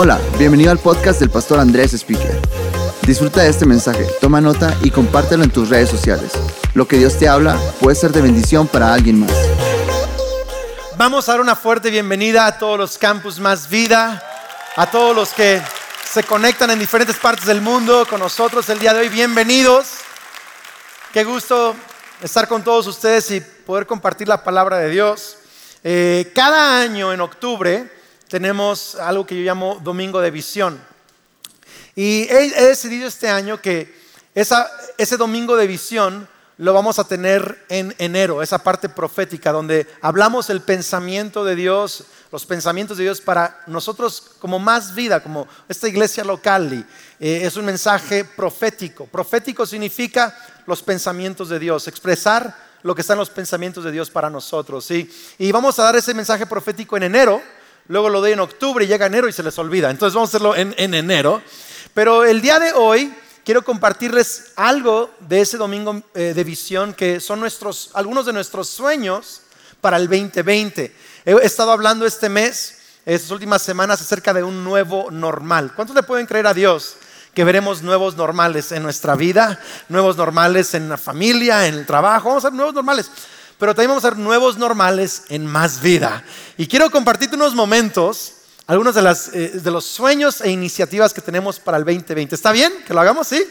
Hola, bienvenido al podcast del pastor Andrés Speaker. Disfruta de este mensaje, toma nota y compártelo en tus redes sociales. Lo que Dios te habla puede ser de bendición para alguien más. Vamos a dar una fuerte bienvenida a todos los campus Más Vida, a todos los que se conectan en diferentes partes del mundo con nosotros el día de hoy. Bienvenidos. Qué gusto estar con todos ustedes y poder compartir la palabra de Dios. Eh, cada año en octubre tenemos algo que yo llamo Domingo de Visión. Y he, decidido este año que ese Domingo de Visión lo vamos a tener en enero, esa parte profética donde hablamos el pensamiento de Dios, los pensamientos de Dios para nosotros como más vida, como esta iglesia local. Eh, es un mensaje profético. Profético significa los pensamientos de Dios, expresar lo que están los pensamientos de Dios para nosotros. ¿sí? Y vamos a dar ese mensaje profético en enero luego lo doy en octubre y llega enero y se les olvida. Entonces vamos a hacerlo en, enero. Pero el día de hoy quiero compartirles algo de ese domingo eh, de visión que son nuestros, algunos de nuestros sueños para el 2020. He estado hablando este mes, estas últimas semanas, acerca de un nuevo normal. ¿Cuántos le pueden creer a Dios? que veremos nuevos normales en nuestra vida, nuevos normales en la familia, en el trabajo, vamos a ver nuevos normales pero también vamos a ser nuevos normales en más vida. Y quiero compartirte unos momentos, algunos de, eh, los sueños e iniciativas que tenemos para el 2020. ¿Está bien que lo hagamos? Sí.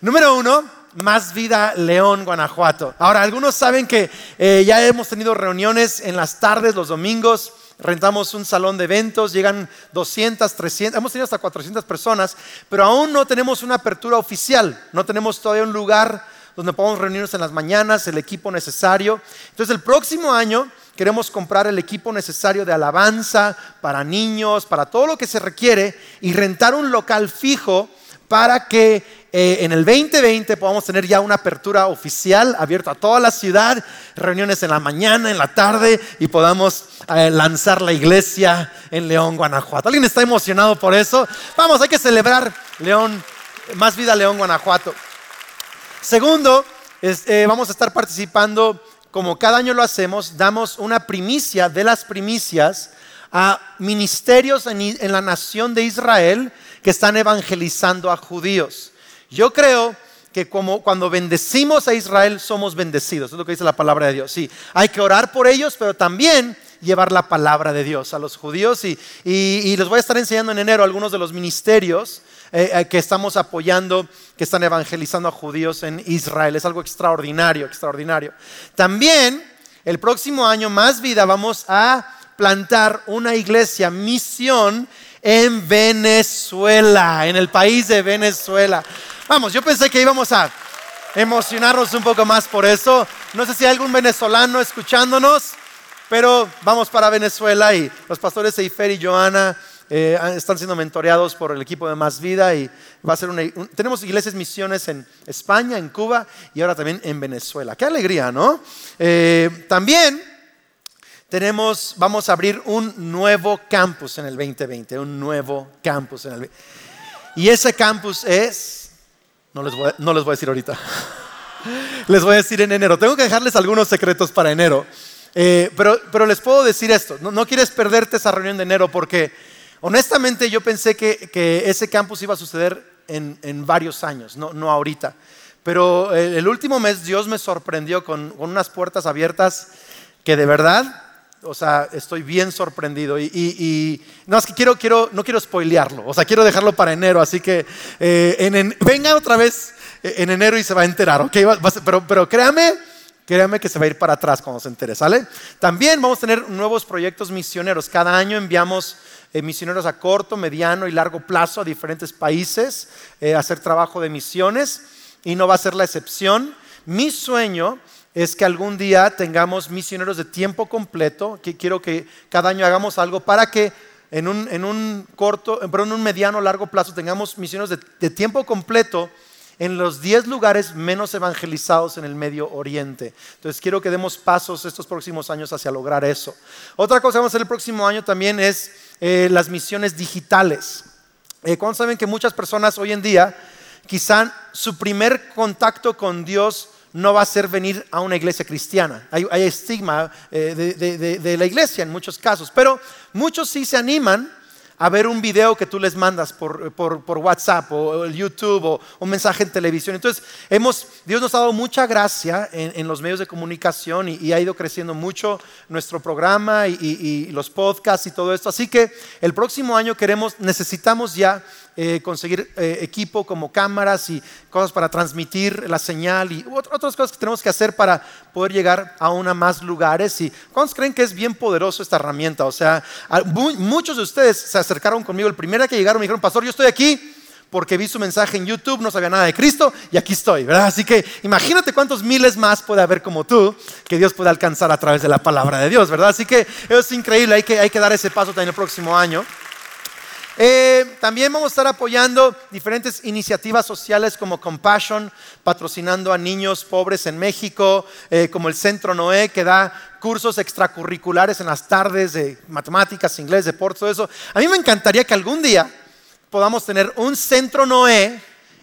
Número uno, más Vida León, Guanajuato. Ahora, algunos saben que eh, ya hemos tenido reuniones en las tardes, los domingos, rentamos un salón de eventos, llegan 200, 300, hemos tenido hasta 400 personas, pero aún no tenemos una apertura oficial, no tenemos todavía un lugar donde podamos reunirnos en las mañanas, el equipo necesario. Entonces el próximo año queremos comprar el equipo necesario de alabanza para niños, para todo lo que se requiere y rentar un local fijo para que eh, en el 2020 podamos tener ya una apertura oficial abierta a toda la ciudad, reuniones en la mañana, en la tarde y podamos eh, lanzar la iglesia en León, Guanajuato. ¿Alguien está emocionado por eso? Vamos, hay que celebrar León, más vida León, Guanajuato. Segundo, eh, vamos a estar participando, como cada año lo hacemos, damos una primicia de las primicias a ministerios en, la nación de Israel que están evangelizando a judíos. Yo creo que como cuando bendecimos a Israel somos bendecidos, es lo que dice la palabra de Dios. Sí, hay que orar por ellos, pero también llevar la palabra de Dios a los judíos y, y les voy a estar enseñando en enero algunos de los ministerios eh, eh, que estamos apoyando, que están evangelizando a judíos en Israel. Es algo extraordinario, extraordinario. También el próximo año, más vida, vamos a plantar una iglesia, misión en Venezuela, en el país de Venezuela. Vamos, yo pensé que íbamos a emocionarnos un poco más por eso. No sé si hay algún venezolano escuchándonos, pero vamos para Venezuela y los pastores Eifer y Joana eh, están siendo mentoreados por el equipo de Más Vida y va a ser una, tenemos iglesias misiones en España, en Cuba y ahora también en Venezuela. Qué alegría, ¿no? Eh, también tenemos, vamos a abrir un nuevo campus en el 2020, un nuevo campus en el y ese campus es, no les voy, no les voy a decir ahorita, les voy a decir en enero. Tengo que dejarles algunos secretos para enero. Eh, pero, pero, les puedo decir esto, no, quieres perderte esa reunión de enero porque Honestamente yo pensé que, ese campus iba a suceder en, varios años, no, ahorita. Pero el, último mes Dios me sorprendió con, unas puertas abiertas que de verdad, o sea, estoy bien sorprendido. Y, no, es que quiero, quiero, no quiero spoilearlo, o sea, quiero dejarlo para enero. Así que eh, venga otra vez en enero y se va a enterar, ¿ok? Pero créame, créame que se va a ir para atrás cuando se entere, ¿sale? También vamos a tener nuevos proyectos misioneros. Cada año enviamos eh, misioneros a corto, mediano y largo plazo a diferentes países, eh, hacer trabajo de misiones y no va a ser la excepción. Mi sueño es que algún día tengamos misioneros de tiempo completo, que quiero que cada año hagamos algo para que en un, en un corto, pero en un mediano, largo plazo tengamos misioneros de tiempo completo en los 10 lugares menos evangelizados en el Medio Oriente. Entonces quiero que demos pasos estos próximos años hacia lograr eso. Otra cosa que vamos a hacer el próximo año también es eh, las misiones digitales. Eh, ¿Cuándo saben que muchas personas hoy en día, quizá su primer contacto con Dios no va a ser venir a una iglesia cristiana? Hay, estigma eh, de, la iglesia en muchos casos, pero muchos sí se animan a ver un video que tú les mandas por, WhatsApp o, el YouTube o un mensaje en televisión. Entonces, hemos, Dios nos ha dado mucha gracia en, los medios de comunicación y, ha ido creciendo mucho nuestro programa y, los podcasts y todo esto. Así que el próximo año queremos, necesitamos ya eh, conseguir eh, equipo como cámaras y cosas para transmitir la señal y otras cosas que tenemos que hacer para poder llegar a una más lugares. ¿Y cuántos creen que es bien poderoso esta herramienta? O sea, muchos de ustedes se acercaron conmigo el primer día que llegaron me dijeron, pastor, yo estoy aquí porque vi su mensaje en YouTube, no sabía nada de Cristo y aquí estoy, ¿verdad? Así que imagínate cuántos miles más puede haber como tú que Dios puede alcanzar a través de la palabra de Dios, ¿verdad? Así que es increíble, hay que, hay que dar ese paso también el próximo año. Eh, también vamos a estar apoyando diferentes iniciativas sociales como Compassion, patrocinando a niños pobres en México, eh, como el Centro Noé, que da cursos extracurriculares en las tardes de matemáticas, inglés, deportes, todo eso. A mí me encantaría que algún día podamos tener un Centro Noé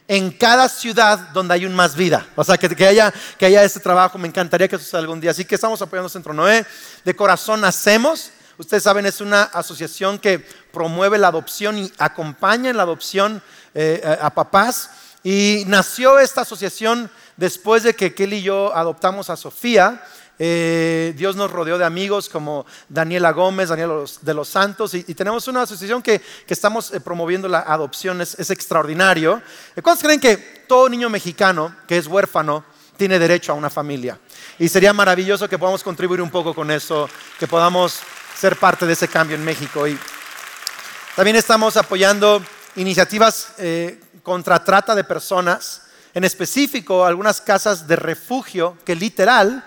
en cada ciudad donde hay un más vida. O sea, que, haya, que haya ese trabajo, me encantaría que suceda algún día. Así que estamos apoyando Centro Noé. De corazón hacemos. Ustedes saben, es una asociación que promueve la adopción y acompaña en la adopción eh, a papás. Y nació esta asociación después de que Kelly y yo adoptamos a Sofía. Eh, Dios nos rodeó de amigos como Daniela Gómez, Daniela de los Santos, y, tenemos una asociación que, estamos eh, promoviendo la adopción, es, extraordinario. ¿Cuántos creen que todo niño mexicano que es huérfano tiene derecho a una familia? Y sería maravilloso que podamos contribuir un poco con eso, que podamos ser parte de ese cambio en México. Y también estamos apoyando iniciativas eh, contra trata de personas, en específico algunas casas de refugio que literal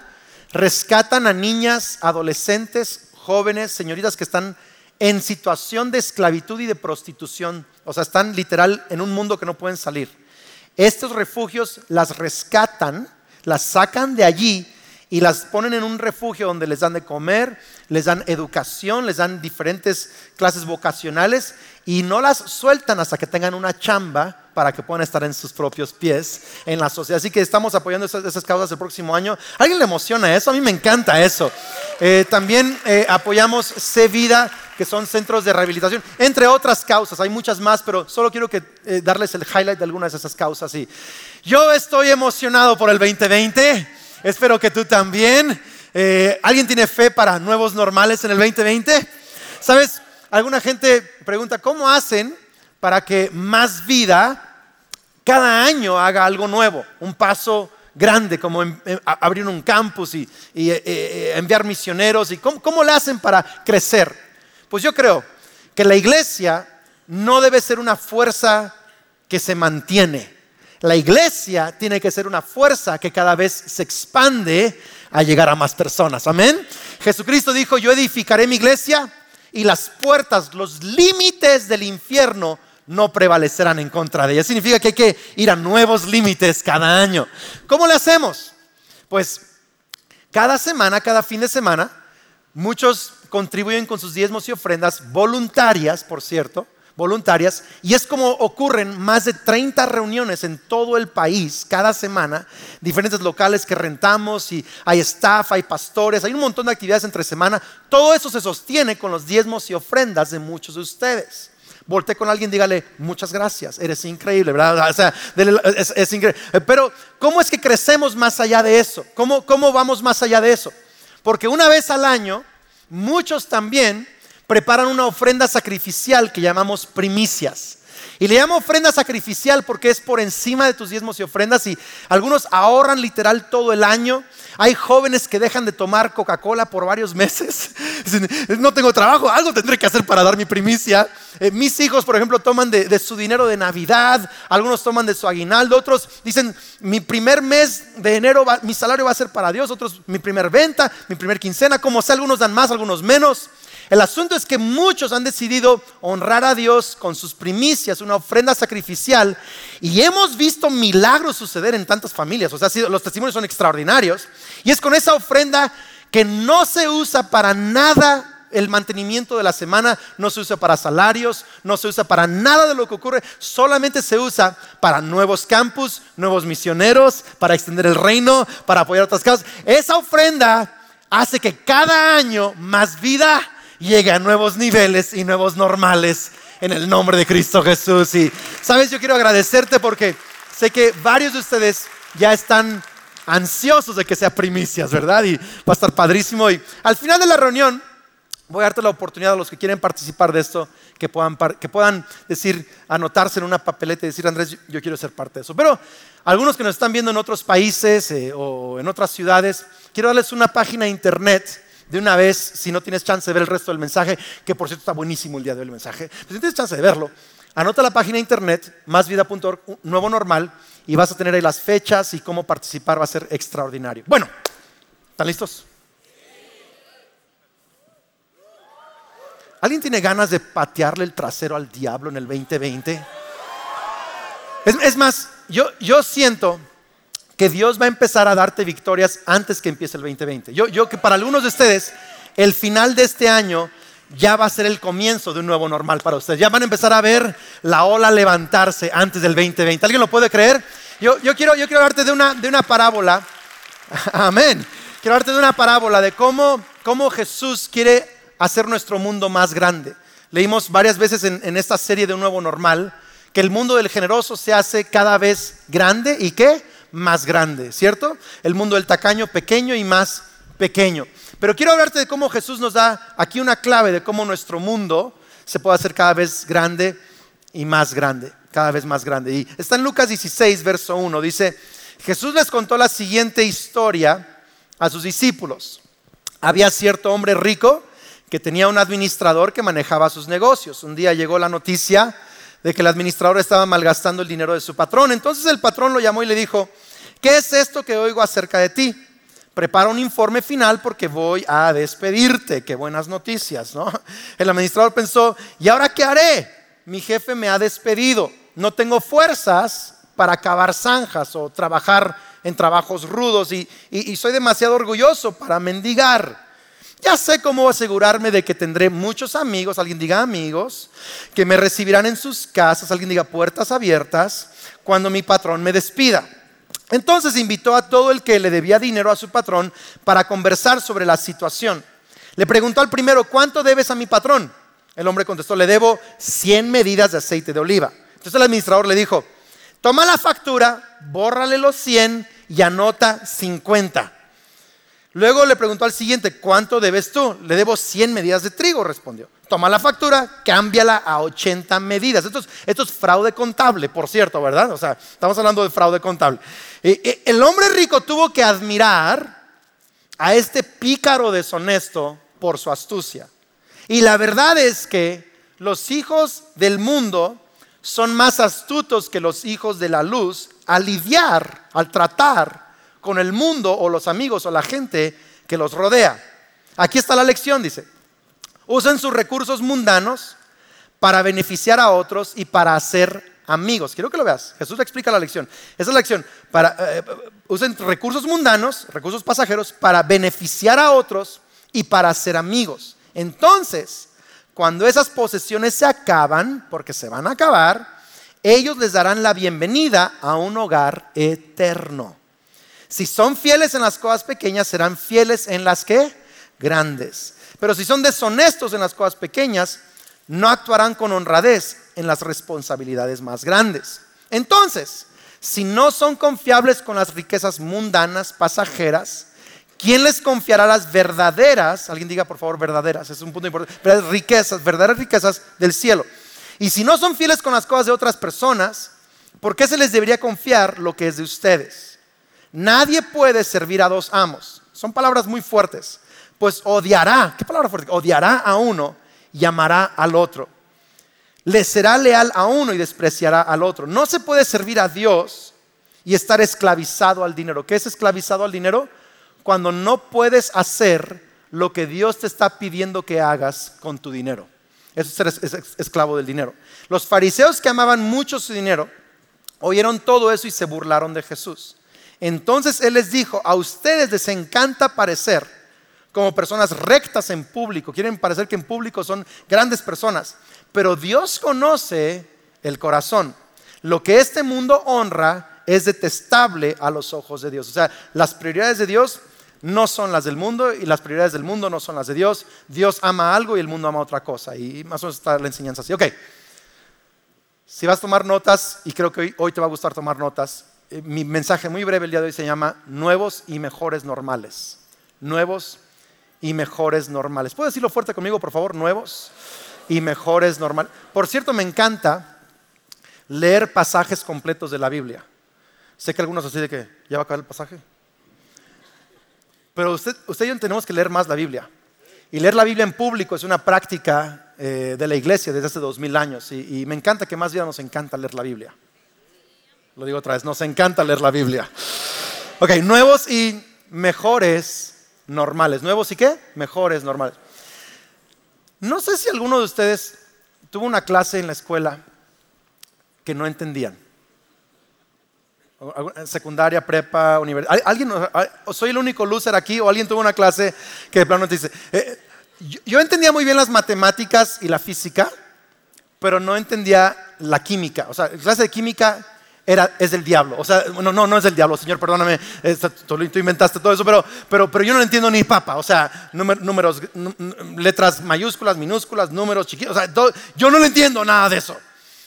rescatan a niñas, adolescentes, jóvenes, señoritas que están en situación de esclavitud y de prostitución, o sea, están literal en un mundo que no pueden salir. Estos refugios las rescatan, las sacan de allí y las ponen en un refugio donde les dan de comer, les dan educación, les dan diferentes clases vocacionales y no las sueltan hasta que tengan una chamba para que puedan estar en sus propios pies en la sociedad. Así que estamos apoyando esas, causas el próximo año. ¿A ¿Alguien le emociona eso? A mí me encanta eso. Eh, también eh, apoyamos C Vida, que son centros de rehabilitación, entre otras causas. Hay muchas más, pero solo quiero que, eh, darles el highlight de algunas de esas causas. Y yo estoy emocionado por el 2020. Espero que tú también. Eh, ¿Alguien tiene fe para nuevos normales en el 2020? ¿Sabes? Alguna gente pregunta, ¿cómo hacen para que más vida cada año haga algo nuevo? Un paso grande como abrir un campus y, eh, eh, enviar misioneros. y ¿cómo, ¿Cómo le hacen para crecer? Pues yo creo que la iglesia no debe ser una fuerza que se mantiene la iglesia tiene que ser una fuerza que cada vez se expande a llegar a más personas. Amén. Jesucristo dijo, yo edificaré mi iglesia y las puertas, los límites del infierno no prevalecerán en contra de ella. Significa que hay que ir a nuevos límites cada año. ¿Cómo le hacemos? Pues cada semana, cada fin de semana, muchos contribuyen con sus diezmos y ofrendas voluntarias, por cierto, voluntarias y es como ocurren más de 30 reuniones en todo el país cada semana, diferentes locales que rentamos y hay staff, hay pastores, hay un montón de actividades entre semana. Todo eso se sostiene con los diezmos y ofrendas de muchos de ustedes. Volte con alguien, dígale, muchas gracias, eres increíble, ¿verdad? O sea, es, increíble. Pero, ¿cómo es que crecemos más allá de eso? ¿Cómo, ¿Cómo vamos más allá de eso? Porque una vez al año, muchos también preparan una ofrenda sacrificial que llamamos primicias. Y le llamo ofrenda sacrificial porque es por encima de tus diezmos y ofrendas y algunos ahorran literal todo el año. Hay jóvenes que dejan de tomar Coca-Cola por varios meses. No tengo trabajo, algo tendré que hacer para dar mi primicia. Eh, mis hijos, por ejemplo, toman de, su dinero de Navidad, algunos toman de su aguinaldo, otros dicen, mi primer mes de enero, mi salario va a ser para Dios, otros mi primer venta, mi primer quincena, como sea, algunos dan más, algunos menos. El asunto es que muchos han decidido honrar a Dios con sus primicias, una ofrenda sacrificial, y hemos visto milagros suceder en tantas familias. O sea, los testimonios son extraordinarios. Y es con esa ofrenda que no se usa para nada el mantenimiento de la semana, no se usa para salarios, no se usa para nada de lo que ocurre, solamente se usa para nuevos campus, nuevos misioneros, para extender el reino, para apoyar otras causas. Esa ofrenda hace que cada año más vida llegue a nuevos niveles y nuevos normales en el nombre de Cristo Jesús. Y, sabes, yo quiero agradecerte porque sé que varios de ustedes ya están ansiosos de que sea primicias, ¿verdad? Y va a estar padrísimo. Y al final de la reunión, voy a darte la oportunidad a los que quieren participar de esto, que puedan, que puedan decir, anotarse en una papeleta y decir, Andrés, yo, quiero ser parte de eso. Pero algunos que nos están viendo en otros países eh, o en otras ciudades, quiero darles una página de internet de una vez, si no tienes chance de ver el resto del mensaje, que por cierto está buenísimo el día de hoy el mensaje, pues si tienes chance de verlo, anota la página de internet, másvida.org, nuevo normal, y vas a tener ahí las fechas y cómo participar, va a ser extraordinario. Bueno, ¿están listos? ¿Alguien tiene ganas de patearle el trasero al diablo en el 2020? Es, más, yo, yo siento que Dios va a empezar a darte victorias antes que empiece el 2020. Yo, yo que para algunos de ustedes, el final de este año ya va a ser el comienzo de un nuevo normal para ustedes. Ya van a empezar a ver la ola levantarse antes del 2020. ¿Alguien lo puede creer? Yo, yo quiero, yo quiero hablarte de una, de una parábola. Amén. Quiero hablarte de una parábola de cómo, cómo Jesús quiere hacer nuestro mundo más grande. Leímos varias veces en, en esta serie de un nuevo normal que el mundo del generoso se hace cada vez grande y qué? Más grande, ¿cierto? El mundo del tacaño pequeño y más pequeño. Pero quiero hablarte de cómo Jesús nos da aquí una clave de cómo nuestro mundo se puede hacer cada vez grande y más grande, cada vez más grande. Y está en Lucas 16, verso 1, dice, Jesús les contó la siguiente historia a sus discípulos. Había cierto hombre rico que tenía un administrador que manejaba sus negocios. Un día llegó la noticia de que el administrador estaba malgastando el dinero de su patrón. Entonces el patrón lo llamó y le dijo, ¿qué es esto que oigo acerca de ti? Prepara un informe final porque voy a despedirte. Qué buenas noticias, ¿no? El administrador pensó, ¿y ahora qué haré? Mi jefe me ha despedido. No tengo fuerzas para cavar zanjas o trabajar en trabajos rudos y, y soy demasiado orgulloso para mendigar. Ya sé cómo asegurarme de que tendré muchos amigos, alguien diga amigos, que me recibirán en sus casas, alguien diga puertas abiertas, cuando mi patrón me despida. Entonces invitó a todo el que le debía dinero a su patrón para conversar sobre la situación. Le preguntó al primero, ¿cuánto debes a mi patrón? El hombre contestó, le debo 100 medidas de aceite de oliva. Entonces el administrador le dijo, toma la factura, bórrale los 100 y anota 50. Luego le preguntó al siguiente, ¿cuánto debes tú? Le debo 100 medidas de trigo, respondió. Toma la factura, cámbiala a 80 medidas. Esto es, fraude contable, por cierto, ¿verdad? O sea, estamos hablando de fraude contable. el hombre rico tuvo que admirar a este pícaro deshonesto por su astucia. Y la verdad es que los hijos del mundo son más astutos que los hijos de la luz al lidiar, al tratar con el mundo o los amigos o la gente que los rodea. Aquí está la lección, dice. Usen sus recursos mundanos para beneficiar a otros y para hacer amigos. Quiero que lo veas. Jesús explica la lección. Esa es la lección. Para, eh, usen recursos mundanos, recursos pasajeros, para beneficiar a otros y para hacer amigos. Entonces, cuando esas posesiones se acaban, porque se van a acabar, ellos les darán la bienvenida a un hogar eterno. Si son fieles en las cosas pequeñas, serán fieles en las que grandes. Pero si son deshonestos en las cosas pequeñas, no actuarán con honradez en las responsabilidades más grandes. Entonces, si no son confiables con las riquezas mundanas, pasajeras, ¿quién les confiará las verdaderas? Alguien diga por favor verdaderas, es un punto importante. Riquezas, verdaderas riquezas del cielo. Y si no son fieles con las cosas de otras personas, ¿por qué se les debería confiar lo que es de ustedes? Nadie puede servir a dos amos. Son palabras muy fuertes. Pues odiará, ¿qué palabra fuerte? Odiará a uno y amará al otro. Le será leal a uno y despreciará al otro. No se puede servir a Dios y estar esclavizado al dinero. ¿Qué es esclavizado al dinero? Cuando no puedes hacer lo que Dios te está pidiendo que hagas con tu dinero. Eso es esclavo del dinero. Los fariseos que amaban mucho su dinero oyeron todo eso y se burlaron de Jesús. Entonces Él les dijo, a ustedes les encanta parecer como personas rectas en público, quieren parecer que en público son grandes personas, pero Dios conoce el corazón. Lo que este mundo honra es detestable a los ojos de Dios. O sea, las prioridades de Dios no son las del mundo y las prioridades del mundo no son las de Dios. Dios ama algo y el mundo ama otra cosa. Y más o menos está la enseñanza así. Ok, si vas a tomar notas, y creo que hoy, te va a gustar tomar notas, mi mensaje muy breve el día de hoy se llama Nuevos y Mejores Normales. Nuevos y Mejores Normales. ¿Puedes decirlo fuerte conmigo, por favor? Nuevos y Mejores Normales. Por cierto, me encanta leer pasajes completos de la Biblia. Sé que algunos así de que ya va a acabar el pasaje. Pero usted, usted y yo tenemos que leer más la Biblia. Y leer la Biblia en público es una práctica eh, de la iglesia desde hace dos mil años. Y, y, me encanta que más bien nos encanta leer la Biblia. Lo digo otra vez, nos encanta leer la Biblia. Ok, nuevos y mejores normales. ¿Nuevos y qué? Mejores normales. No sé si alguno de ustedes tuvo una clase en la escuela que no entendían secundaria, prepa, universidad. ¿Alguien, soy el único loser aquí o alguien tuvo una clase que de plano te dice, eh, yo, entendía muy bien las matemáticas y la física, pero no entendía la química. O sea, la clase de química era, es del diablo. O sea, no, no, no es del diablo, señor, perdóname, tú, inventaste todo eso, pero, pero, pero yo no entiendo ni papa. O sea, números, letras mayúsculas, minúsculas, números chiquitos. O sea, yo no lo entiendo nada de eso.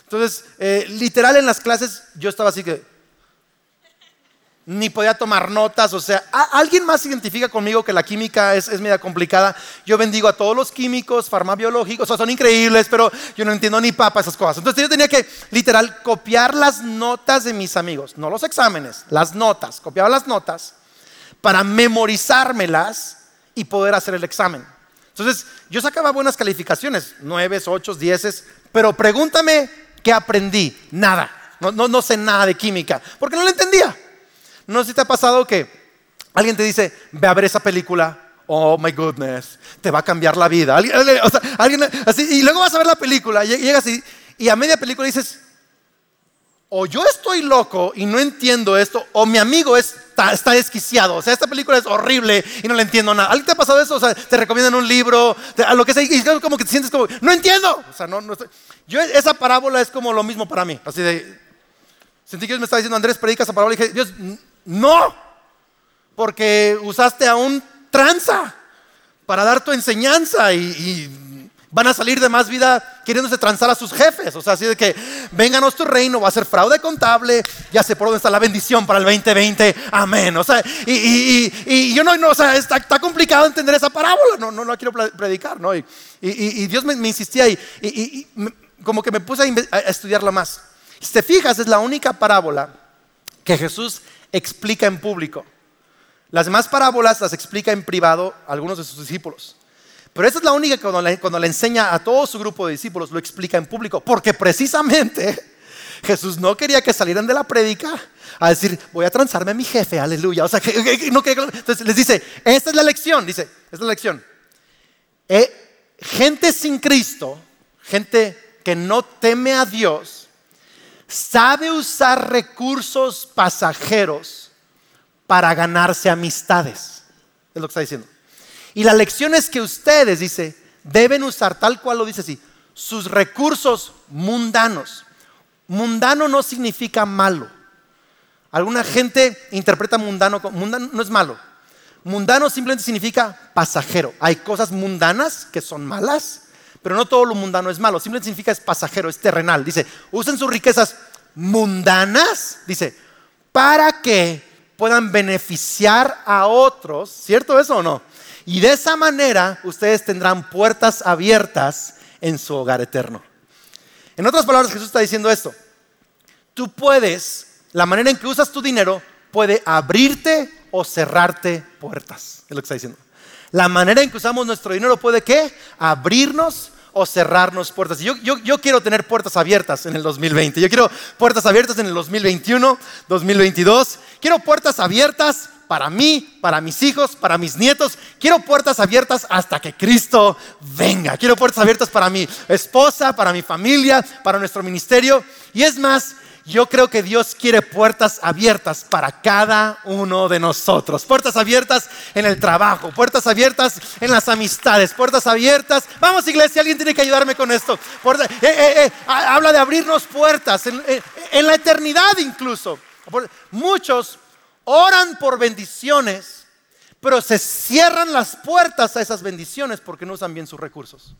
Entonces, eh, literal en las clases yo estaba así que ni podía tomar notas, o sea, ¿alguien más identifica conmigo que la química es, es media complicada? Yo bendigo a todos los químicos, farmabiológicos, o sea, son increíbles, pero yo no entiendo ni papa esas cosas. Entonces yo tenía que, literal, copiar las notas de mis amigos, no los exámenes, las notas, copiaba las notas para memorizármelas y poder hacer el examen. Entonces, yo sacaba buenas calificaciones, nueve, ocho, dieces, pero pregúntame qué aprendí, nada. No, no, no sé nada de química, porque no lo entendía. No sé si te ha pasado que alguien te dice, ve a ver esa película. Oh my goodness, te va a cambiar la vida. Alguien, así, y luego vas a ver la película, llegas y, y a media película dices, o yo estoy loco y no entiendo esto, o mi amigo está, está, desquiciado. O sea, esta película es horrible y no le entiendo nada. ¿Alguien te ha pasado eso? O sea, te recomiendan un libro, a lo que sea, y como que te sientes como, no entiendo. O sea, no, no Yo, esa parábola es como lo mismo para mí. Así de, sentí que Dios me estaba diciendo, Andrés, predica esa parábola. Y dije, Dios, no, porque usaste a un tranza para dar tu enseñanza y, van a salir de más vida queriéndose transar a sus jefes. O sea, así de que vénganos tu reino, va a ser fraude contable, ya sé por dónde está la bendición para el 2020, amén. O sea, y, yo no, no o sea, está, complicado entender esa parábola, no, no, no quiero predicar, ¿no? Y, Dios me, insistía y, como que me puse a, a estudiarla más. Si te fijas, es la única parábola que Jesús explica en público. Las demás parábolas las explica en privado algunos de sus discípulos. Pero esa es la única que cuando le, enseña a todo su grupo de discípulos lo explica en público. Porque precisamente Jesús no quería que salieran de la prédica a decir, voy a transarme a mi jefe, aleluya. O sea, no entonces les dice, esta es la lección, dice, esta es la lección. Eh, gente sin Cristo, gente que no teme a Dios, sabe usar recursos pasajeros para ganarse amistades. Es lo que está diciendo. Y la lección es que ustedes, dice, deben usar tal cual lo dice así, sus recursos mundanos. Mundano no significa malo. Alguna gente interpreta mundano como mundano no es malo. Mundano simplemente significa pasajero. Hay cosas mundanas que son malas pero no todo lo mundano es malo, simplemente significa es pasajero, es terrenal. Dice, usen sus riquezas mundanas, dice, para que puedan beneficiar a otros, ¿cierto eso o no? Y de esa manera ustedes tendrán puertas abiertas en su hogar eterno. En otras palabras, Jesús está diciendo esto. Tú puedes, la manera en que usas tu dinero puede abrirte o cerrarte puertas. Es lo que está diciendo. La manera en que usamos nuestro dinero puede qué? Abrirnos o cerrarnos puertas. Yo, yo, yo, quiero tener puertas abiertas en el 2020. Yo quiero puertas abiertas en el 2021, 2022. Quiero puertas abiertas para mí, para mis hijos, para mis nietos. Quiero puertas abiertas hasta que Cristo venga. Quiero puertas abiertas para mi esposa, para mi familia, para nuestro ministerio. Y es más, yo creo que Dios quiere puertas abiertas para cada uno de nosotros. Puertas abiertas en el trabajo, puertas abiertas en las amistades, puertas abiertas. Vamos iglesia, alguien tiene que ayudarme con esto. Eh, eh, eh, habla de abrirnos puertas en, en la eternidad incluso. Muchos oran por bendiciones, pero se cierran las puertas a esas bendiciones porque no usan bien sus recursos.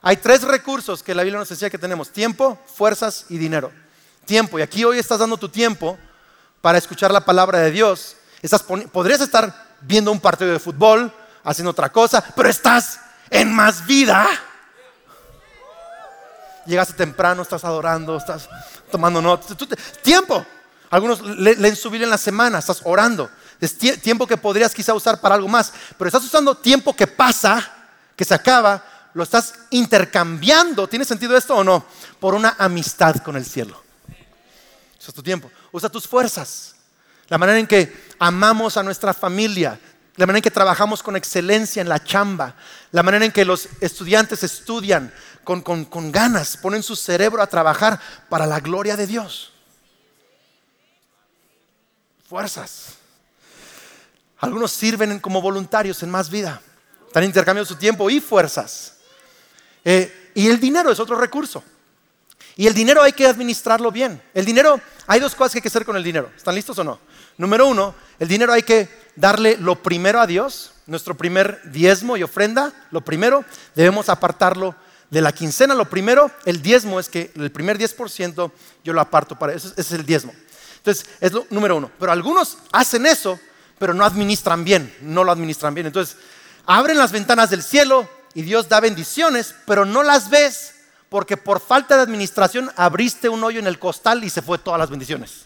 Hay tres recursos que la Biblia nos decía que tenemos, tiempo, fuerzas y dinero. Tiempo, y aquí hoy estás dando tu tiempo para escuchar la palabra de Dios. podrías estar viendo un partido de fútbol, haciendo otra cosa, pero estás en más vida. Llegaste temprano, estás adorando, estás tomando notas. Tiempo. Algunos leen su Biblia en la semana, estás orando. Es tiempo que podrías quizá usar para algo más, pero estás usando tiempo que pasa, que se acaba, lo estás intercambiando. ¿Tiene sentido esto o no? Por una amistad con el cielo. Usa tu tiempo, usa tus fuerzas. La manera en que amamos a nuestra familia, la manera en que trabajamos con excelencia en la chamba, la manera en que los estudiantes estudian con, con, ganas, ponen su cerebro a trabajar para la gloria de Dios. Fuerzas. Algunos sirven como voluntarios en más vida. Están intercambiando su tiempo y fuerzas. Eh, y el dinero es otro recurso. Y el dinero hay que administrarlo bien. El dinero, hay dos cosas que hay que hacer con el dinero. ¿Están listos o no? Número uno, el dinero hay que darle lo primero a Dios, nuestro primer diezmo y ofrenda, lo primero, debemos apartarlo de la quincena. Lo primero, el diezmo es que el primer 10% yo lo aparto para eso, ese es el diezmo. Entonces, es lo número uno. Pero algunos hacen eso, pero no administran bien, no lo administran bien. Entonces, abren las ventanas del cielo y Dios da bendiciones, pero no las ves porque por falta de administración abriste un hoyo en el costal y se fue todas las bendiciones.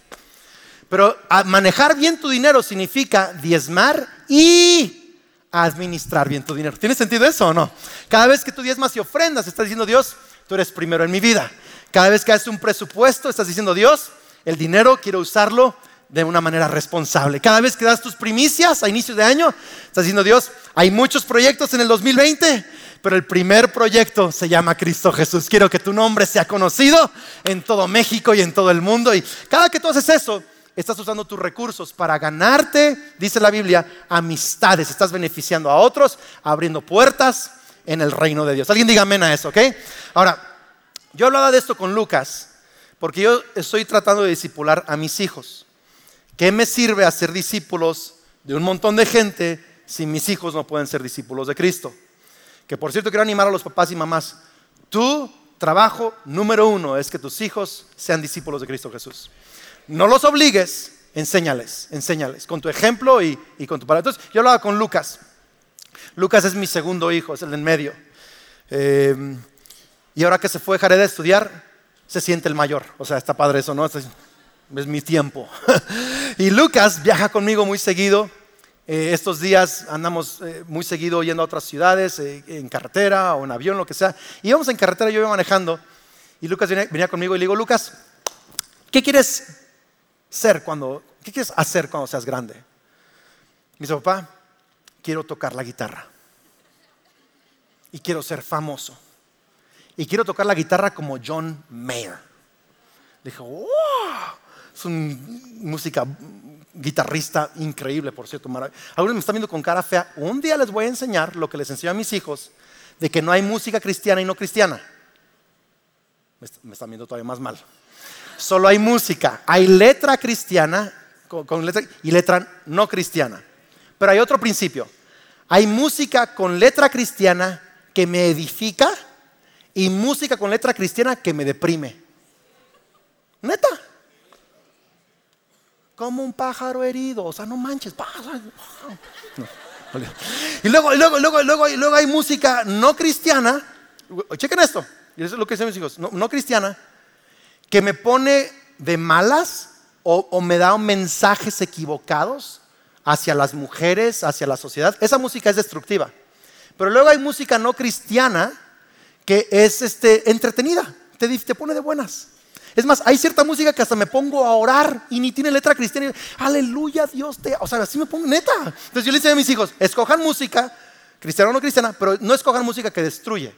Pero manejar bien tu dinero significa diezmar y administrar bien tu dinero. ¿Tiene sentido eso o no? Cada vez que tú diezmas y ofrendas, estás diciendo, Dios, tú eres primero en mi vida. Cada vez que haces un presupuesto, estás diciendo, Dios, el dinero quiero usarlo de una manera responsable. Cada vez que das tus primicias a inicio de año, estás diciendo, Dios, hay muchos proyectos en el 2020 pero el primer proyecto se llama Cristo Jesús. Quiero que tu nombre sea conocido en todo México y en todo el mundo. Y cada que tú haces eso, estás usando tus recursos para ganarte, dice la Biblia, amistades. Estás beneficiando a otros, abriendo puertas en el reino de Dios. Alguien diga amén a eso, ¿ok? Ahora, yo hablaba de esto con Lucas, porque yo estoy tratando de discipular a mis hijos. ¿Qué me sirve hacer discípulos de un montón de gente si mis hijos no pueden ser discípulos de Cristo? Que por cierto quiero animar a los papás y mamás. Tu trabajo número uno es que tus hijos sean discípulos de Cristo Jesús. No los obligues, enséñales, enséñales, con tu ejemplo y, con tu palabra. Entonces, yo hablaba con Lucas. Lucas es mi segundo hijo, es el en medio. Eh, y ahora que se fue Jared a estudiar, se siente el mayor. O sea, está padre eso, ¿no? Es mi tiempo. y Lucas viaja conmigo muy seguido. Eh, estos días andamos eh, muy seguido yendo a otras ciudades, eh, en carretera o en avión, lo que sea. Íbamos en carretera, yo iba manejando y Lucas venía, conmigo y le digo, Lucas, ¿qué quieres ser cuando, qué quieres hacer cuando seas grande? Me dice, papá, quiero tocar la guitarra y quiero ser famoso y quiero tocar la guitarra como John Mayer. Le dije, wow, es una música guitarrista increíble, por cierto. Algunos me están viendo con cara fea. Un día les voy a enseñar lo que les enseño a mis hijos de que no hay música cristiana y no cristiana. Me están viendo todavía más mal. Solo hay música. Hay letra cristiana con, letra, y letra no cristiana. Pero hay otro principio. Hay música con letra cristiana que me edifica y música con letra cristiana que me deprime. Neta como un pájaro herido. O sea, no manches. Y luego, luego, luego, luego, luego hay música no cristiana. Chequen esto. Y eso es lo que dicen mis hijos. No, cristiana. Que me pone de malas o, o me da mensajes equivocados hacia las mujeres, hacia la sociedad. Esa música es destructiva. Pero luego hay música no cristiana que es este, entretenida, te, te pone de buenas. Es más, hay cierta música que hasta me pongo a orar y ni tiene letra cristiana. Aleluya, Dios te. O sea, así me pongo, neta. Entonces yo le digo a mis hijos: escojan música, cristiana o no cristiana, pero no escojan música que destruye.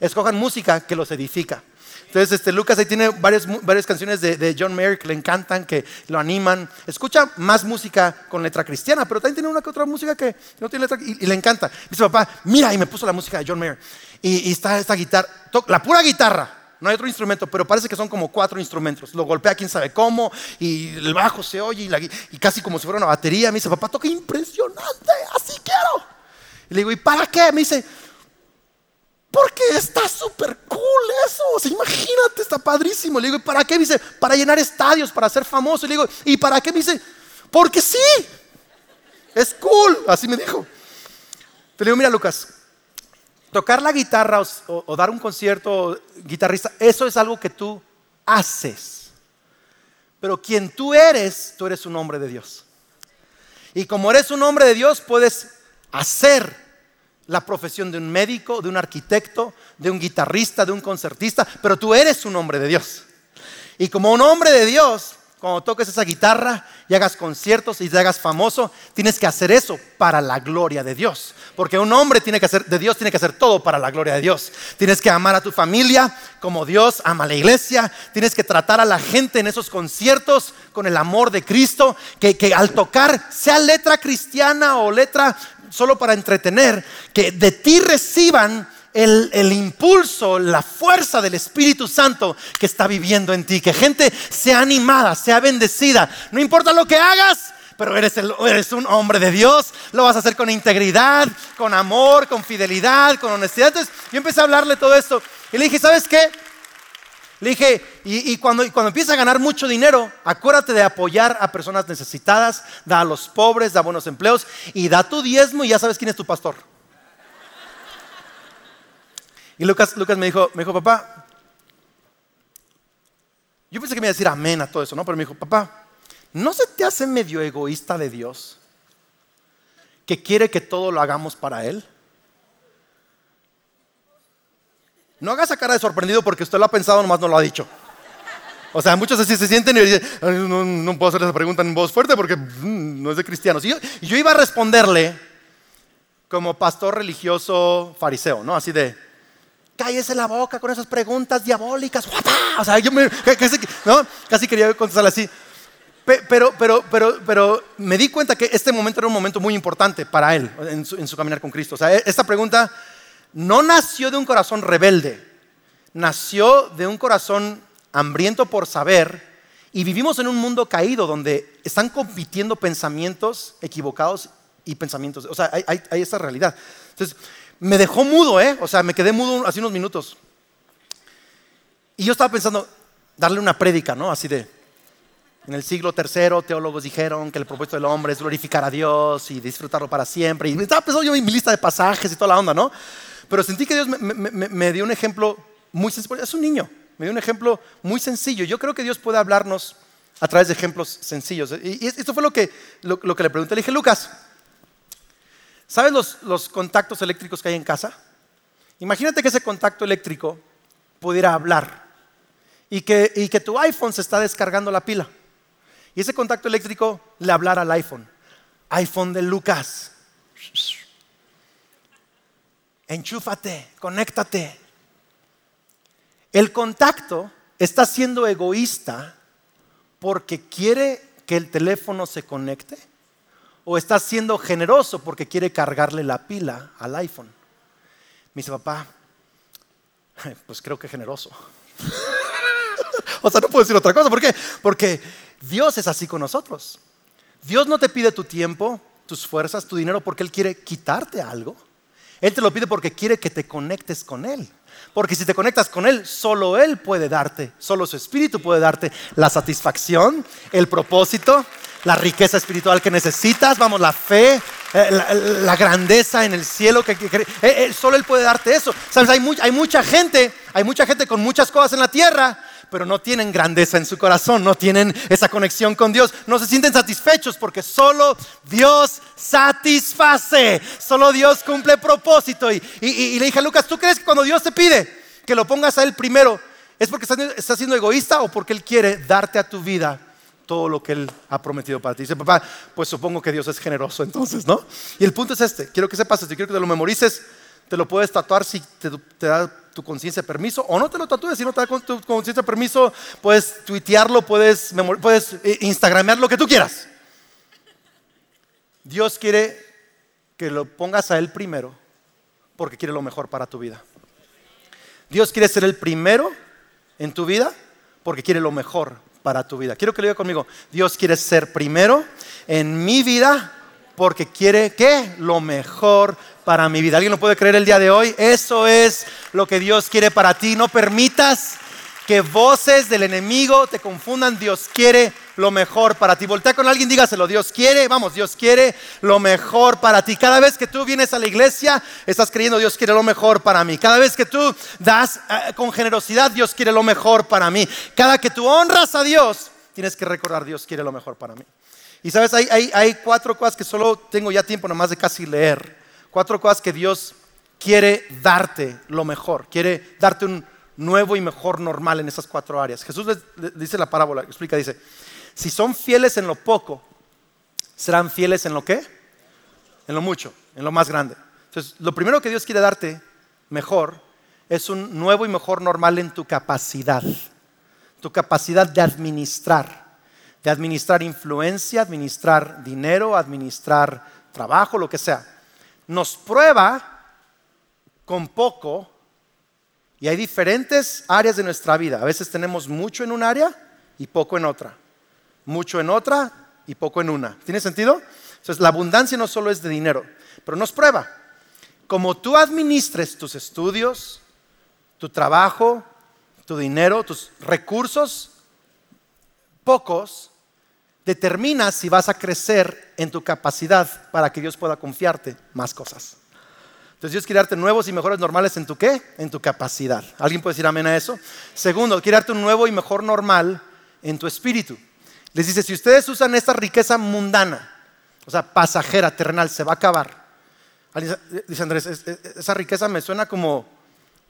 Escojan música que los edifica. Entonces, este, Lucas ahí tiene varias, varias canciones de, John Mayer que le encantan, que lo animan. Escucha más música con letra cristiana, pero también tiene una que otra música que no tiene letra y, le encanta. Dice papá, mira, y me puso la música de John Mayer. Y, está esta guitarra, la pura guitarra no hay otro instrumento, pero parece que son como cuatro instrumentos. Lo golpea quién sabe cómo, y el bajo se oye, y, casi como si fuera una batería. Me dice, papá, toca impresionante, así quiero. Y le digo, ¿y para qué? Me dice, porque está súper cool eso. imagínate, está padrísimo. Le digo, ¿y para qué? Me dice, para llenar estadios, para ser famoso. Le digo, ¿y para qué? Me dice, porque sí. Es cool. Así me dijo. Le digo, mira, Lucas, tocar la guitarra o, dar un concierto guitarrista, eso es algo que tú haces. Pero quien tú eres, tú eres un hombre de Dios. Y como eres un hombre de Dios, puedes hacer la profesión de un médico, de un arquitecto, de un guitarrista, de un concertista, pero tú eres un hombre de Dios. Y como un hombre de Dios, cuando toques esa guitarra y hagas conciertos y te hagas famoso, tienes que hacer eso para la gloria de Dios. Porque un hombre tiene que hacer, de Dios tiene que hacer todo para la gloria de Dios. Tienes que amar a tu familia como Dios ama a la iglesia. Tienes que tratar a la gente en esos conciertos con el amor de Cristo. Que, que al tocar, sea letra cristiana o letra solo para entretener, que de ti reciban el, impulso, la fuerza del Espíritu Santo que está viviendo en ti. Que gente sea animada, sea bendecida. No importa lo que hagas, pero eres, eres, un hombre de Dios, lo vas a hacer con integridad, con amor, con fidelidad, con honestidad. Entonces yo empecé a hablarle todo esto y le dije, ¿sabes qué? Le dije, y, cuando, y a ganar mucho dinero, acuérdate de apoyar a personas necesitadas, da a los pobres, da buenos empleos y da tu diezmo y ya sabes quién es tu pastor. Y Lucas, Lucas me, dijo, me dijo, papá, yo pensé que me iba a decir amén a todo eso, ¿no? Pero me dijo, papá, ¿no se te hace medio egoísta de Dios que quiere que todo lo hagamos para Él? No haga esa cara de sorprendido porque usted lo ha pensado, nomás no lo ha dicho. O sea, muchos así se sienten y dicen, no, puedo hacer esa pregunta en voz fuerte porque mm, no es de cristianos. Y yo, iba a responderle como pastor religioso fariseo, ¿no? Así de, cállese la boca con esas preguntas diabólicas. O sea, yo me, casi, ¿no? casi quería contestarle así. Pero, pero, pero, pero me di cuenta que este momento era un momento muy importante para él en su, en su caminar con Cristo. O sea, e, esta pregunta no nació de un corazón rebelde, nació de un corazón hambriento por saber y vivimos en un mundo caído donde están compitiendo pensamientos equivocados y pensamientos, o sea, hay, hay, esa realidad. Entonces, me dejó mudo, ¿eh? O sea, me quedé mudo hace unos minutos. Y yo estaba pensando, darle una prédica, ¿no? Así de, en el siglo III, teólogos dijeron que el propósito del hombre es glorificar a Dios y disfrutarlo para siempre. Y estaba pensando yo en mi lista de pasajes y toda la onda, ¿no? Pero sentí que Dios me, dio un ejemplo muy sencillo. Es un niño, me dio un ejemplo muy sencillo. Yo creo que Dios puede hablarnos a través de ejemplos sencillos. Y esto fue lo que, lo, que le pregunté. Le dije, Lucas, ¿sabes los, los contactos eléctricos que hay en casa? Imagínate que ese contacto eléctrico pudiera hablar y que, y que tu iPhone se está descargando la pila. Y ese contacto eléctrico le hablara al iPhone. iPhone de Lucas. Enchúfate, conéctate. El contacto está siendo egoísta porque quiere que el teléfono se conecte o está siendo generoso porque quiere cargarle la pila al iPhone. Me dice, papá, pues creo que generoso. o sea, no puedo decir otra cosa. ¿Por qué? Porque Dios es así con nosotros. Dios no te pide tu tiempo, tus fuerzas, tu dinero porque Él quiere quitarte algo. Él te lo pide porque quiere que te conectes con Él. Porque si te conectas con Él, solo Él puede darte, solo su Espíritu puede darte la satisfacción, el propósito, la riqueza espiritual que necesitas, vamos, la fe, eh, la, grandeza en el cielo. Que, eh, eh, solo Él puede darte eso. Sabes, hay, hay mucha gente, hay mucha gente con muchas cosas en la tierra, pero no tienen grandeza en su corazón, no tienen esa conexión con Dios, no se sienten satisfechos porque solo Dios satisface, solo Dios cumple propósito. Y, le dije a Lucas, ¿tú crees que cuando Dios te pide que lo pongas a Él primero, es porque está, siendo egoísta o porque Él quiere darte a tu vida todo lo que Él ha prometido para ti. Dice, papá, pues supongo que Dios es generoso entonces, ¿no? Y el punto es este, quiero que sepas esto, quiero que te lo memorices, te lo puedes tatuar si te, te da tu conciencia permiso, o no te lo tatúes si no te da tu conciencia permiso, puedes tuitearlo, puedes, puedes eh, instagramear lo que tú quieras. Dios quiere que lo pongas a Él primero, porque quiere lo mejor para tu vida. Dios quiere ser el primero en tu vida porque quiere lo mejor para tu vida. Quiero que lo diga conmigo. Dios quiere ser primero en mi vida porque quiere que lo mejor para mi vida. ¿Alguien lo puede creer el día de hoy? Eso es lo que Dios quiere para ti. No permitas que voces del enemigo te confundan. Dios quiere lo mejor para ti. Voltea con alguien, dígaselo. Dios quiere, vamos, Dios quiere lo mejor para ti. Cada vez que tú vienes a la iglesia, estás creyendo Dios quiere lo mejor para mí. Cada vez que tú das eh, con generosidad, Dios quiere lo mejor para mí. Cada que tú honras a Dios, tienes que recordar Dios quiere lo mejor para mí. Y sabes, hay, hay, hay cuatro cosas que solo tengo ya tiempo nomás de casi leer. Cuatro cosas que Dios quiere darte lo mejor. Quiere darte un nuevo y mejor normal en esas cuatro áreas. Jesús dice la parábola, explica, dice, si son fieles en lo poco, serán fieles en lo qué? En lo mucho, en lo más grande. Entonces, lo primero que Dios quiere darte mejor es un nuevo y mejor normal en tu capacidad, tu capacidad de administrar, de administrar influencia, administrar dinero, administrar trabajo, lo que sea. Nos prueba con poco y hay diferentes áreas de nuestra vida. A veces tenemos mucho en un área y poco en otra. Mucho en otra y poco en una. ¿Tiene sentido? Entonces, la abundancia no solo es de dinero, pero nos prueba. Como tú administres tus estudios, tu trabajo, tu dinero, tus recursos, pocos, determina si vas a crecer en tu capacidad para que Dios pueda confiarte más cosas. Entonces Dios quiere darte nuevos y mejores normales en tu qué? En tu capacidad. ¿Alguien puede decir amén a eso? Segundo, quiere darte un nuevo y mejor normal en tu espíritu. Les dice, si ustedes usan esta riqueza mundana, o sea, pasajera, terrenal, se va a acabar. Dice Andrés, esa riqueza me suena como,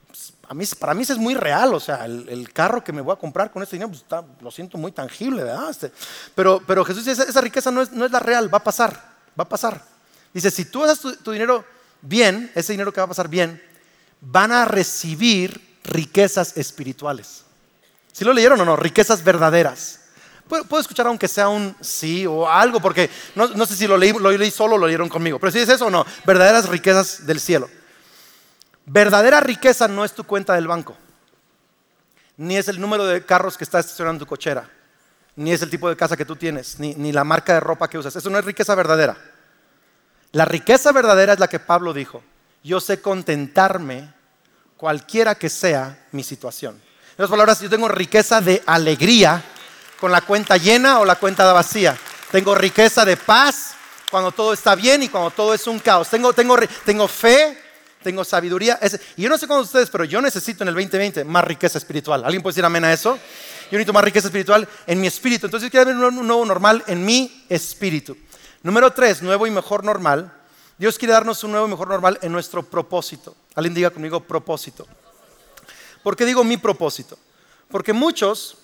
pues, a mí, para mí es muy real, o sea, el, carro que me voy a comprar con este dinero, pues, lo siento muy tangible, ¿verdad? Este, pero, pero Jesús dice, esa, riqueza no es, no es, la real, va a pasar, va a pasar. Dice, si tú usas tu dinero bien, ese dinero que va a pasar bien, van a recibir riquezas espirituales. ¿Sí lo leyeron o no? Riquezas verdaderas. Puedo escuchar aunque sea un sí o algo, porque no, sé si lo leí, lo leí solo o lo leyeron conmigo, pero si es eso o no, verdaderas riquezas del cielo. Verdadera riqueza no es tu cuenta del banco, ni es el número de carros que está estacionando tu cochera, ni es el tipo de casa que tú tienes, ni, ni la marca de ropa que usas. Eso no es riqueza verdadera. La riqueza verdadera es la que Pablo dijo. Yo sé contentarme cualquiera que sea mi situación. En otras palabras, yo tengo riqueza de alegría con la cuenta llena o la cuenta vacía. Tengo riqueza de paz cuando todo está bien y cuando todo es un caos. Tengo, fe, tengo sabiduría. y yo no sé con ustedes, pero yo necesito en el 2020 más riqueza espiritual. ¿Alguien puede decir amén a eso? Yo necesito más riqueza espiritual en mi espíritu. Entonces quiero ver un nuevo normal en mi espíritu. Número tres, nuevo y mejor normal. Dios quiere darnos un nuevo y mejor normal en nuestro propósito. Alguien diga conmigo propósito. ¿Por qué digo mi propósito? Porque muchos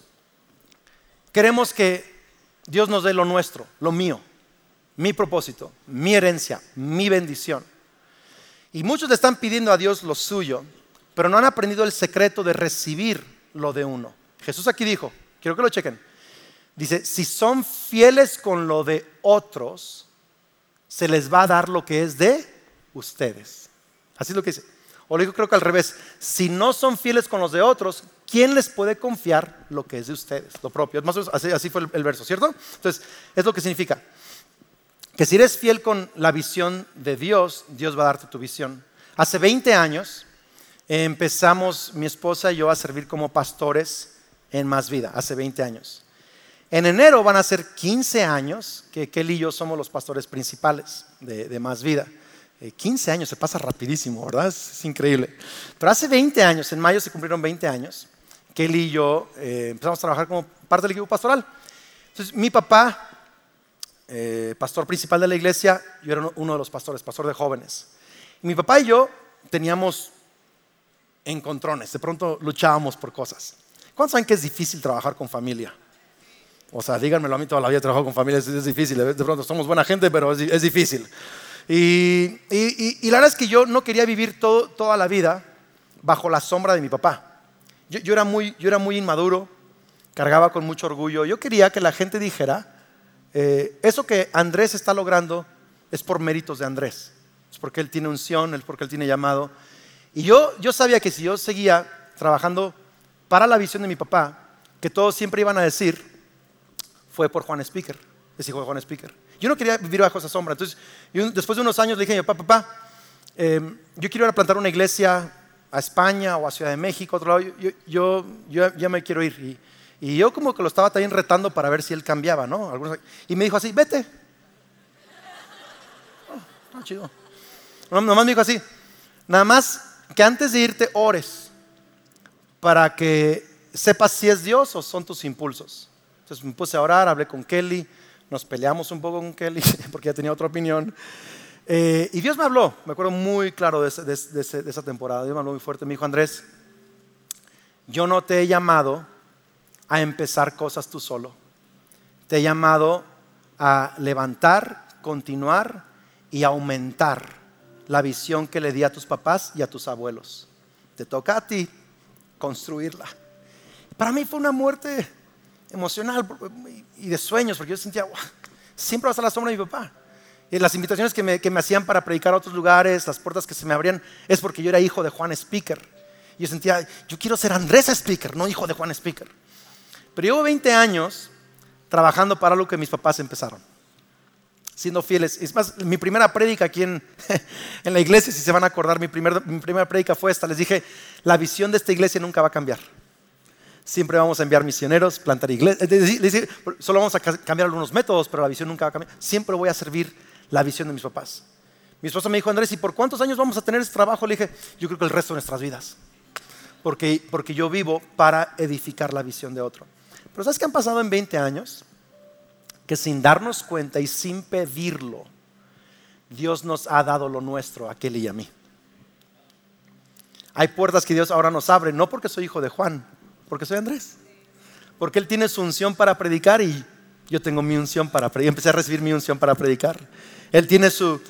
queremos que Dios nos dé lo nuestro, lo mío, mi propósito, mi herencia, mi bendición. Y muchos le están pidiendo a Dios lo suyo, pero no han aprendido el secreto de recibir lo de uno. Jesús aquí dijo, quiero que lo chequen, Dice, si son fieles con lo de otros, se les va a dar lo que es de ustedes. Así es lo que dice. O lo digo creo que al revés. Si no son fieles con los de otros, ¿quién les puede confiar lo que es de ustedes? Lo propio. Más o menos así, fue el, verso, ¿cierto? Entonces, es lo que significa. Que si eres fiel con la visión de Dios, Dios va a darte tu visión. Hace 20 años empezamos mi esposa y yo a servir como pastores en Más Vida, hace 20 años. En enero van a ser 15 años que Kelly y yo somos los pastores principales de, Más Vida. 15 eh, años, se pasa rapidísimo, ¿verdad? Es, increíble. Pero hace 20 años, en mayo se cumplieron 20 años, Kelly y yo eh, empezamos a trabajar como parte del equipo pastoral. Entonces, mi papá, eh, pastor principal de la iglesia, yo era uno de los pastores, pastor de jóvenes. Y mi papá y yo teníamos encontrones, de pronto luchábamos por cosas. ¿Cuántos saben que es difícil trabajar con familia? O sea, díganmelo a mí toda la vida he trabajado con familias, es, difícil. De pronto somos buena gente, pero es, difícil. Y, la verdad es que yo no quería vivir toda la vida bajo la sombra de mi papá. Yo, era muy, yo era muy inmaduro, cargaba con mucho orgullo. Yo quería que la gente dijera, eh, eso que Andrés está logrando es por méritos de Andrés. Es porque él tiene unción, es porque él tiene llamado. Y yo, yo sabía que si yo seguía trabajando para la visión de mi papá, que todos siempre iban a decir, fue por Juan Speaker, es hijo de Juan Speaker. Yo no quería vivir bajo esa sombra, entonces después de unos años le dije papá, papá, em, yo quiero ir a plantar una iglesia a España o a Ciudad de México, otro lado, yo, ya me quiero ir. Y, yo como que lo estaba también retando para ver si él cambiaba, ¿no? y me dijo así, vete. Oh, chido. Nomás me dijo así, nada más que antes de irte ores para que sepas si es Dios o son tus impulsos. Entonces me puse a orar, hablé con Kelly, nos peleamos un poco con Kelly porque ya tenía otra opinión. Eh, y Dios me habló, me acuerdo muy claro de, esa temporada, Dios me habló muy fuerte, me dijo, Andrés, yo no te he llamado a empezar cosas tú solo, te he llamado a levantar, continuar y aumentar la visión que le di a tus papás y a tus abuelos. Te toca a ti construirla. Para mí fue una muerte emocional y de sueños, porque yo sentía, siempre va a la sombra de mi papá. Y las invitaciones que me, que me, hacían para predicar a otros lugares, las puertas que se me abrían, es porque yo era hijo de Juan Speaker. Y yo sentía, yo quiero ser Andrés Speaker, no hijo de Juan Speaker. Pero llevo 20 años trabajando para lo que mis papás empezaron, siendo fieles. Es más, mi primera prédica aquí en, en la iglesia, si se van a acordar, mi, primer, mi primera prédica fue esta. Les dije, la visión de esta iglesia nunca va a cambiar siempre vamos a enviar misioneros, plantar iglesias. Solo vamos a cambiar algunos métodos, pero la visión nunca va a cambiar. Siempre voy a servir la visión de mis papás. Mi esposa me dijo, Andrés, ¿y por cuántos años vamos a tener este trabajo? Le dije, yo creo que el resto de nuestras vidas. Porque, porque yo vivo para edificar la visión de otro. Pero ¿sabes qué han pasado en 20 años? Que sin darnos cuenta y sin pedirlo, Dios nos ha dado lo nuestro a aquel y a mí. Hay puertas que Dios ahora nos abre, no porque soy hijo de Juan, porque soy Andrés. Porque Él tiene su unción para predicar y yo tengo mi unción para predicar. Empecé a recibir mi unción para predicar. Él tiene su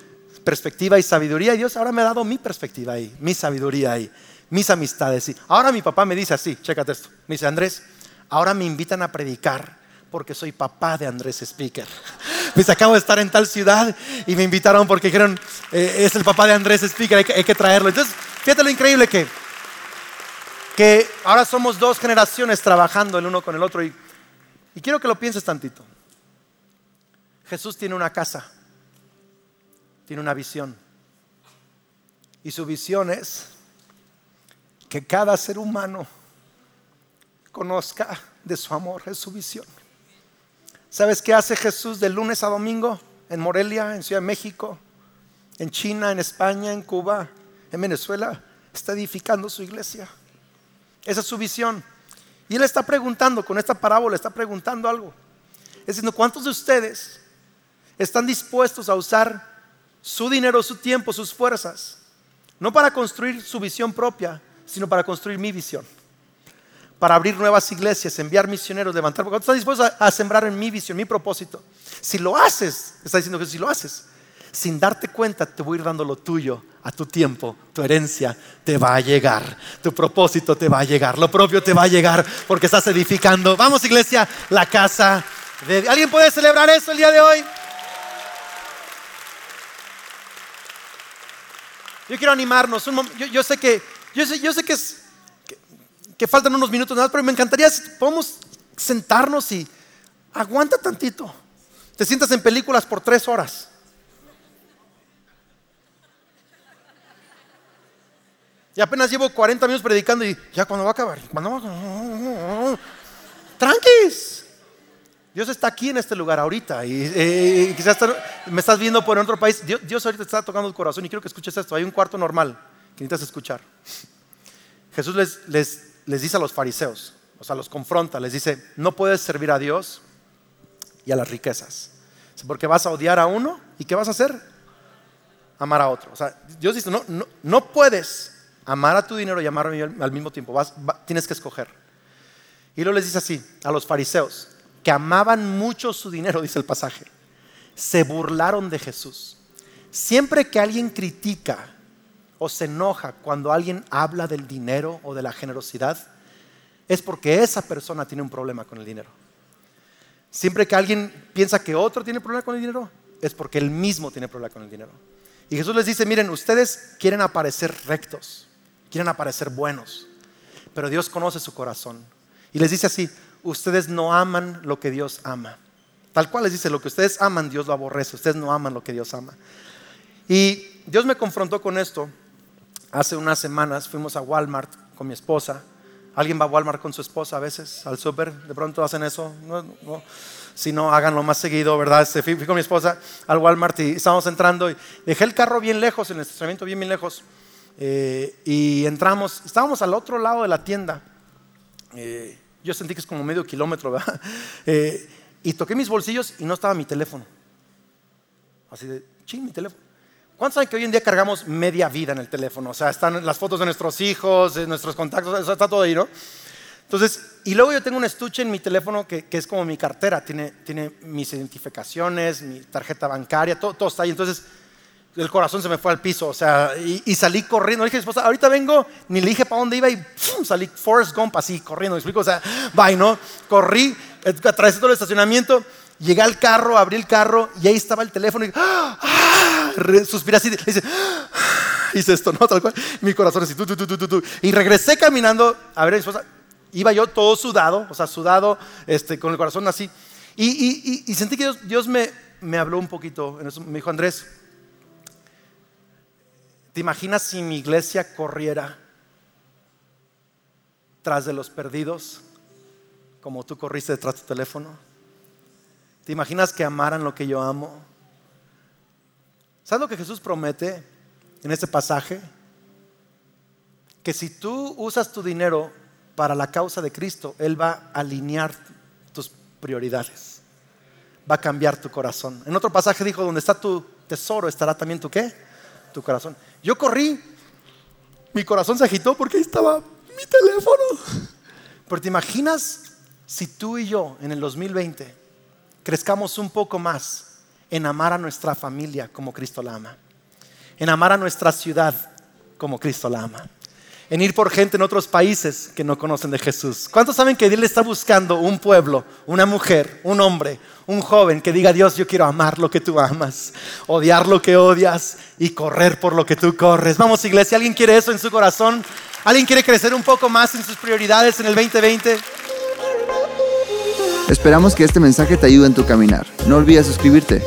perspectiva y sabiduría y Dios ahora me ha dado mi perspectiva ahí, mi sabiduría ahí, mis amistades. Y ahora mi papá me dice así, chécate esto. Me dice, Andrés, ahora me invitan a predicar porque soy papá de Andrés Speaker. Pues acabo de estar en tal ciudad y me invitaron porque dijeron, eh, es el papá de Andrés Speaker, hay que, hay que traerlo. Entonces, fíjate lo increíble que que ahora somos dos generaciones trabajando el uno con el otro y, quiero que lo pienses tantito. Jesús tiene una casa, tiene una visión y su visión es que cada ser humano conozca de su amor, es su visión. ¿Sabes qué hace Jesús de lunes a domingo en Morelia, en Ciudad de México, en China, en España, en Cuba, en Venezuela? Está edificando su iglesia. Esa es su visión. Y él está preguntando, con esta parábola, está preguntando algo. Es diciendo, ¿cuántos de ustedes están dispuestos a usar su dinero, su tiempo, sus fuerzas? No para construir su visión propia, sino para construir mi visión. Para abrir nuevas iglesias, enviar misioneros, levantar. ¿Cuántos están dispuestos a, a sembrar en mi visión, mi propósito? Si lo haces, está diciendo que si lo haces, sin darte cuenta te voy a ir dando lo tuyo a tu tiempo, tu herencia te va a llegar, tu propósito te va a llegar, lo propio te va a llegar porque estás edificando. Vamos iglesia, la casa de... ¿Alguien puede celebrar eso el día de hoy? Yo quiero animarnos. yo, sé que, yo sé, yo sé que, es, que, faltan unos minutos más, pero me encantaría si podemos sentarnos y aguanta tantito. Te sientas en películas por tres horas. Y apenas llevo 40 minutos predicando y ya cuando va a acabar, cuando va a acabar. Tranquis. Dios está aquí en este lugar ahorita y, eh, quizás me estás viendo por otro país. Dios, Dios, ahorita está tocando el corazón y quiero que escuches esto. Hay un cuarto normal que necesitas escuchar. Jesús les, les, dice a los fariseos, o sea, los confronta, les dice, no puedes servir a Dios y a las riquezas. Porque vas a odiar a uno y ¿qué vas a hacer? Amar a otro. O sea, Dios dice, no, no, no puedes amar a tu dinero y amarme al mismo tiempo. Vas, tienes que escoger. Y luego les dice así a los fariseos, que amaban mucho su dinero, dice el pasaje, se burlaron de Jesús. Siempre que alguien critica o se enoja cuando alguien habla del dinero o de la generosidad, es porque esa persona tiene un problema con el dinero. Siempre que alguien piensa que otro tiene problema con el dinero, es porque él mismo tiene problema con el dinero. Y Jesús les dice, miren, ustedes quieren aparecer rectos, quieren aparecer buenos. pero Dios conoce su corazón. Y les dice así, ustedes no aman lo que Dios ama. Tal cual les dice, lo que ustedes aman, Dios lo aborrece. Ustedes no aman lo que Dios ama. Y Dios me confrontó con esto. Hace unas semanas fuimos a Walmart con mi esposa. ¿Alguien va a Walmart con su esposa a veces? ¿Al súper? ¿De pronto hacen eso? Si no, háganlo más seguido, ¿verdad? Este, fui, con mi esposa al Walmart y estábamos entrando y dejé el carro bien lejos, en el estacionamiento bien, bien lejos. Eh, y entramos, estábamos al otro lado de la tienda. Eh, yo sentí que es como medio kilómetro, ¿verdad? Eh, y toqué mis bolsillos y no estaba mi teléfono. Así de, ching, mi teléfono. ¿Cuántos saben que hoy en día cargamos media vida en el teléfono? O sea, están las fotos de nuestros hijos, de nuestros contactos, está todo ahí, ¿no? Entonces, y luego yo tengo un estuche en mi teléfono que, es como mi cartera, tiene, tiene, mis identificaciones, mi tarjeta bancaria, todo, todo, está ahí. Entonces, el corazón se me fue al piso, o sea, y, salí corriendo. Le dije a mi esposa, ahorita vengo, ni le dije para dónde iba y salí Forrest Gump así, corriendo, ¿me explico? O sea, bye, ¿no? Corrí, atravesé todo el estacionamiento Llegué al carro, abrí el carro y ahí estaba el teléfono y ¡ah! suspiré así, dice, ¡ah! hice esto, ¿no? Tal cual, mi corazón así, y regresé caminando a ver a mi esposa, iba yo todo sudado, o sea, sudado, este, con el corazón así, y, sentí que Dios, me, me, habló un poquito, me dijo, Andrés, ¿te imaginas si mi iglesia corriera tras de los perdidos como tú corriste detrás de tu teléfono? ¿Te imaginas que amaran lo que yo amo? ¿Sabes lo que Jesús promete en este pasaje? Que si tú usas tu dinero para la causa de Cristo, Él va a alinear tus prioridades. Va a cambiar tu corazón. En otro pasaje dijo, donde está tu tesoro, estará también tu qué? Tu corazón. Yo corrí, mi corazón se agitó porque ahí estaba mi teléfono. Pero te imaginas si tú y yo en el 2020 crezcamos un poco más en amar a nuestra familia como Cristo la ama, en amar a nuestra ciudad como Cristo la ama, en ir por gente en otros países que no conocen de Jesús. ¿Cuántos saben que Dios le está buscando un pueblo, una mujer, un hombre, un joven que diga, Dios, yo quiero amar lo que tú amas, odiar lo que odias y correr por lo que tú corres? Vamos, iglesia, ¿alguien quiere eso en su corazón? ¿Alguien quiere crecer un poco más en sus prioridades en el 2020? Esperamos que este mensaje te ayude en tu caminar. No olvides suscribirte